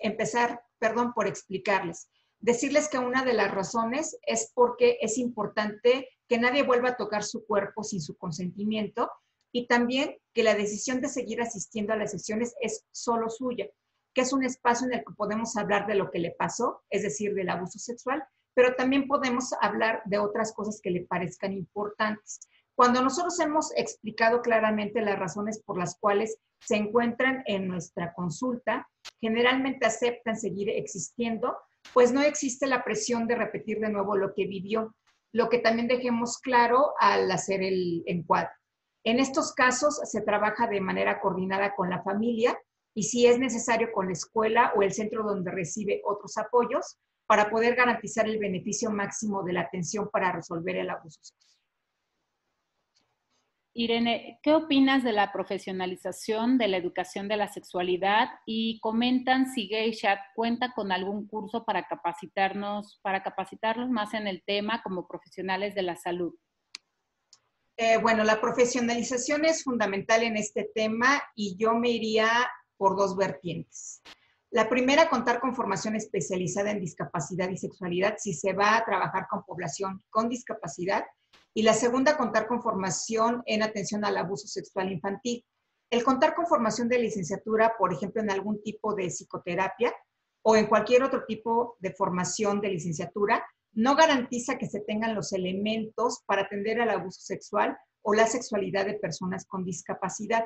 empezar, perdón, por explicarles. Decirles que una de las razones es porque es importante que nadie vuelva a tocar su cuerpo sin su consentimiento y también que la decisión de seguir asistiendo a las sesiones es solo suya, que es un espacio en el que podemos hablar de lo que le pasó, es decir, del abuso sexual, pero también podemos hablar de otras cosas que le parezcan importantes. Cuando nosotros hemos explicado claramente las razones por las cuales se encuentran en nuestra consulta, generalmente aceptan seguir existiendo, pues no existe la presión de repetir de nuevo lo que vivió lo que también dejemos claro al hacer el encuadre. En estos casos se trabaja de manera coordinada con la familia y si es necesario con la escuela o el centro donde recibe otros apoyos para poder garantizar el beneficio máximo de la atención para resolver el abuso sexual. Irene, ¿qué opinas de la profesionalización de la educación de la sexualidad? Y comentan si Geisha cuenta con algún curso para capacitarnos, para capacitarlos más en el tema como profesionales de la salud. Eh, bueno, la profesionalización es fundamental en este tema y yo me iría por dos vertientes. La primera, contar con formación especializada en discapacidad y sexualidad si se va a trabajar con población con discapacidad y la segunda, contar con formación en atención al abuso sexual infantil. El contar con formación de licenciatura, por ejemplo, en algún tipo de psicoterapia o en cualquier otro tipo de formación de licenciatura, no garantiza que se tengan los elementos para atender al abuso sexual o la sexualidad de personas con discapacidad.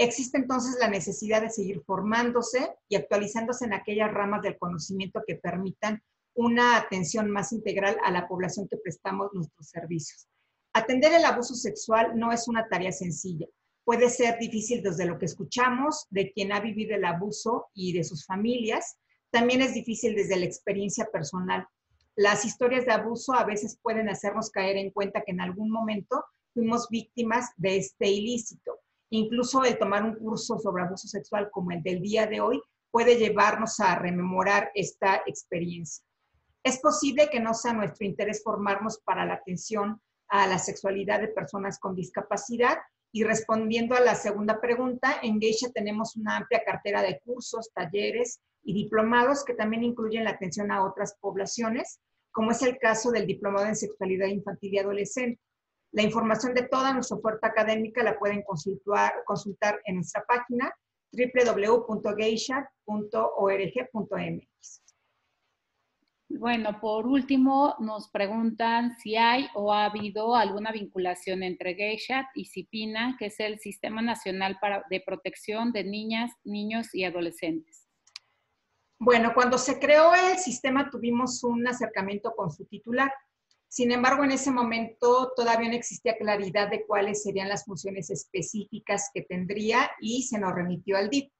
Existe entonces la necesidad de seguir formándose y actualizándose en aquellas ramas del conocimiento que permitan una atención más integral a la población que prestamos nuestros servicios. Atender el abuso sexual no es una tarea sencilla. Puede ser difícil desde lo que escuchamos de quien ha vivido el abuso y de sus familias. También es difícil desde la experiencia personal. Las historias de abuso a veces pueden hacernos caer en cuenta que en algún momento fuimos víctimas de este ilícito. Incluso el tomar un curso sobre abuso sexual como el del día de hoy puede llevarnos a rememorar esta experiencia. Es posible que no sea nuestro interés formarnos para la atención a la sexualidad de personas con discapacidad. Y respondiendo a la segunda pregunta, en Geisha tenemos una amplia cartera de cursos, talleres y diplomados que también incluyen la atención a otras poblaciones, como es el caso del Diplomado en Sexualidad Infantil y Adolescente. La información de toda nuestra oferta académica la pueden consultar, consultar en nuestra página www.geisha.org.mx. Bueno, por último, nos preguntan si hay o ha habido alguna vinculación entre GEISHAT y CIPINA, que es el Sistema Nacional de Protección de Niñas, Niños y Adolescentes. Bueno, cuando se creó el sistema tuvimos un acercamiento con su titular. Sin embargo, en ese momento todavía no existía claridad de cuáles serían las funciones específicas que tendría y se nos remitió al DIP,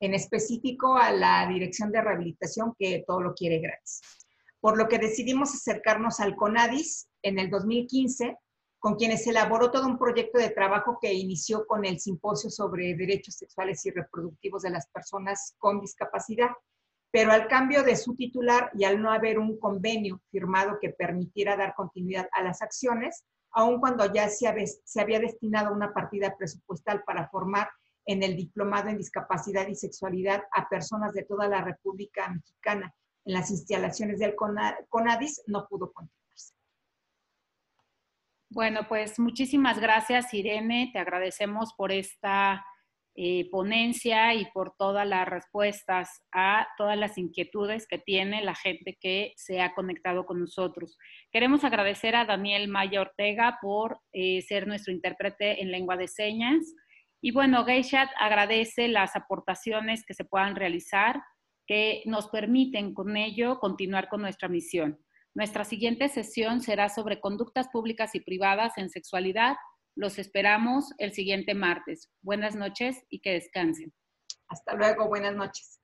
en específico a la Dirección de Rehabilitación que todo lo quiere gratis. Por lo que decidimos acercarnos al CONADIS en el 2015, con quienes elaboró todo un proyecto de trabajo que inició con el simposio sobre derechos sexuales y reproductivos de las personas con discapacidad pero al cambio de su titular y al no haber un convenio firmado que permitiera dar continuidad a las acciones, aun cuando ya se, había destinado una partida presupuestal para formar en el diplomado en discapacidad y sexualidad a personas de toda la República Mexicana en las instalaciones del CONADIS, no pudo continuarse. Bueno, pues muchísimas gracias, Irene. Te agradecemos por esta eh, ponencia y por todas las respuestas a todas las inquietudes que tiene la gente que se ha conectado con nosotros. Queremos agradecer a Daniel Maya Ortega por eh, ser nuestro intérprete en lengua de señas. Y bueno, Geishat agradece las aportaciones que se puedan realizar que nos permiten con ello continuar con nuestra misión. Nuestra siguiente sesión será sobre conductas públicas y privadas en sexualidad los esperamos el siguiente martes. Buenas noches y que descansen. Hasta luego, buenas noches.